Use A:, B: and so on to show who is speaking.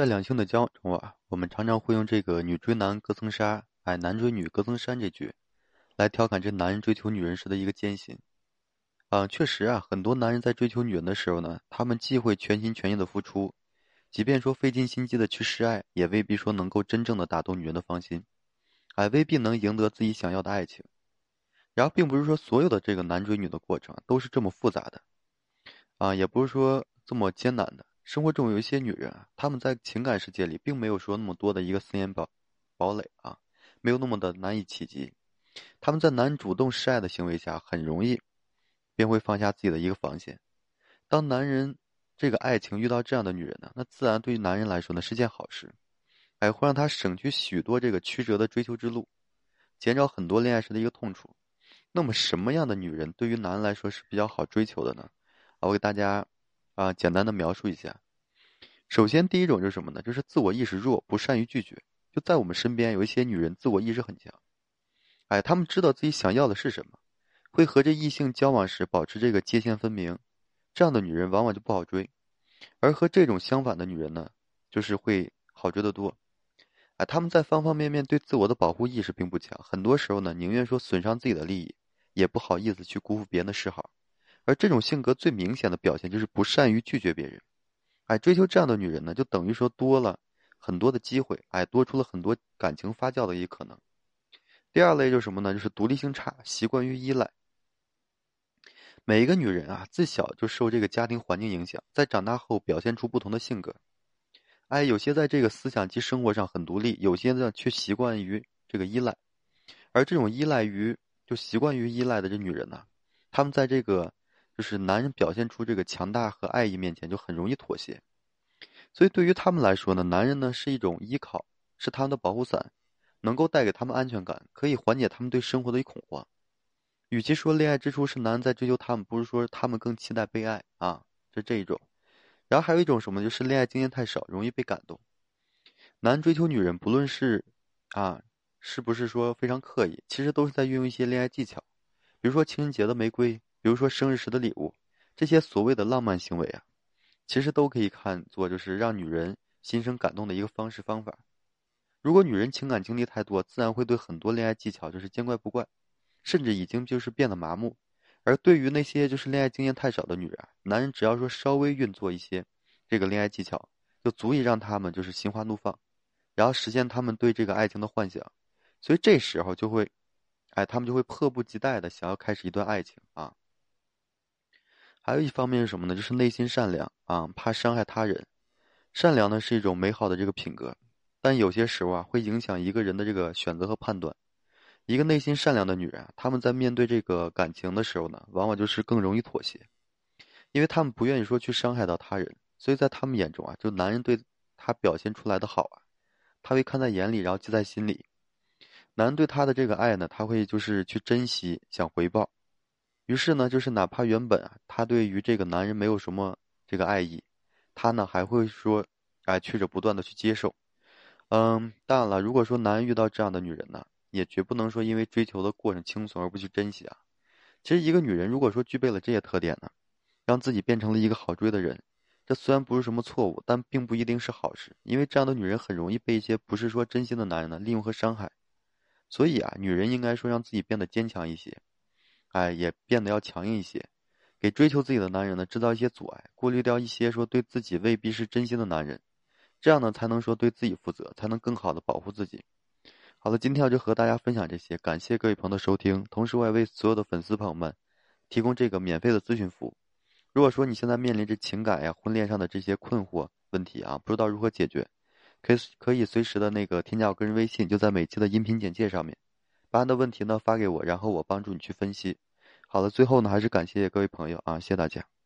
A: 在两性的交往中啊，我们常常会用这个“女追男隔层纱，哎，男追女隔层山”这句，来调侃这男人追求女人时的一个艰辛。啊，确实啊，很多男人在追求女人的时候呢，他们既会全心全意的付出，即便说费尽心机的去示爱，也未必说能够真正的打动女人的芳心，还未必能赢得自己想要的爱情。然后，并不是说所有的这个男追女的过程都是这么复杂的，啊，也不是说这么艰难的。生活中有一些女人啊，她们在情感世界里并没有说那么多的一个森严堡堡垒啊，没有那么的难以企及。她们在男主动示爱的行为下，很容易便会放下自己的一个防线。当男人这个爱情遇到这样的女人呢，那自然对于男人来说呢是件好事，哎，会让他省去许多这个曲折的追求之路，减少很多恋爱时的一个痛楚。那么什么样的女人对于男人来说是比较好追求的呢？啊，我给大家。啊，简单的描述一下。首先，第一种就是什么呢？就是自我意识弱，不善于拒绝。就在我们身边有一些女人，自我意识很强。哎，她们知道自己想要的是什么，会和这异性交往时保持这个界限分明。这样的女人往往就不好追，而和这种相反的女人呢，就是会好追得多。哎，她们在方方面面对自我的保护意识并不强，很多时候呢，宁愿说损伤自己的利益，也不好意思去辜负别人的示好。而这种性格最明显的表现就是不善于拒绝别人，哎，追求这样的女人呢，就等于说多了很多的机会，哎，多出了很多感情发酵的一可能。第二类就是什么呢？就是独立性差，习惯于依赖。每一个女人啊，自小就受这个家庭环境影响，在长大后表现出不同的性格。哎，有些在这个思想及生活上很独立，有些呢却习惯于这个依赖。而这种依赖于就习惯于依赖的这女人呢，她们在这个。就是男人表现出这个强大和爱意面前，就很容易妥协。所以对于他们来说呢，男人呢是一种依靠，是他们的保护伞，能够带给他们安全感，可以缓解他们对生活的恐慌。与其说恋爱之初是男人在追求他们，不如说他们更期待被爱啊，是这一种。然后还有一种什么，就是恋爱经验太少，容易被感动。男追求女人，不论是啊是不是说非常刻意，其实都是在运用一些恋爱技巧，比如说情人节的玫瑰。比如说生日时的礼物，这些所谓的浪漫行为啊，其实都可以看作就是让女人心生感动的一个方式方法。如果女人情感经历太多，自然会对很多恋爱技巧就是见怪不怪，甚至已经就是变得麻木。而对于那些就是恋爱经验太少的女人，男人只要说稍微运作一些这个恋爱技巧，就足以让他们就是心花怒放，然后实现他们对这个爱情的幻想。所以这时候就会，哎，他们就会迫不及待的想要开始一段爱情啊。还有一方面是什么呢？就是内心善良啊，怕伤害他人。善良呢是一种美好的这个品格，但有些时候啊会影响一个人的这个选择和判断。一个内心善良的女人，她们在面对这个感情的时候呢，往往就是更容易妥协，因为她们不愿意说去伤害到他人，所以在他们眼中啊，就男人对她表现出来的好啊，她会看在眼里，然后记在心里。男人对她的这个爱呢，他会就是去珍惜，想回报。于是呢，就是哪怕原本啊，他对于这个男人没有什么这个爱意，他呢还会说，哎，去着不断的去接受。嗯，当然了，如果说男人遇到这样的女人呢，也绝不能说因为追求的过程轻松而不去珍惜啊。其实一个女人如果说具备了这些特点呢，让自己变成了一个好追的人，这虽然不是什么错误，但并不一定是好事，因为这样的女人很容易被一些不是说真心的男人呢利用和伤害。所以啊，女人应该说让自己变得坚强一些。哎，也变得要强硬一些，给追求自己的男人呢制造一些阻碍，过滤掉一些说对自己未必是真心的男人，这样呢才能说对自己负责，才能更好的保护自己。好了，今天我就和大家分享这些，感谢各位朋友的收听，同时我也为所有的粉丝朋友们提供这个免费的咨询服务。如果说你现在面临着情感呀、婚恋上的这些困惑问题啊，不知道如何解决，可以可以随时的那个添加我个人微信，就在每期的音频简介上面。把你的问题呢发给我，然后我帮助你去分析。好了，最后呢还是感谢各位朋友啊，谢谢大家。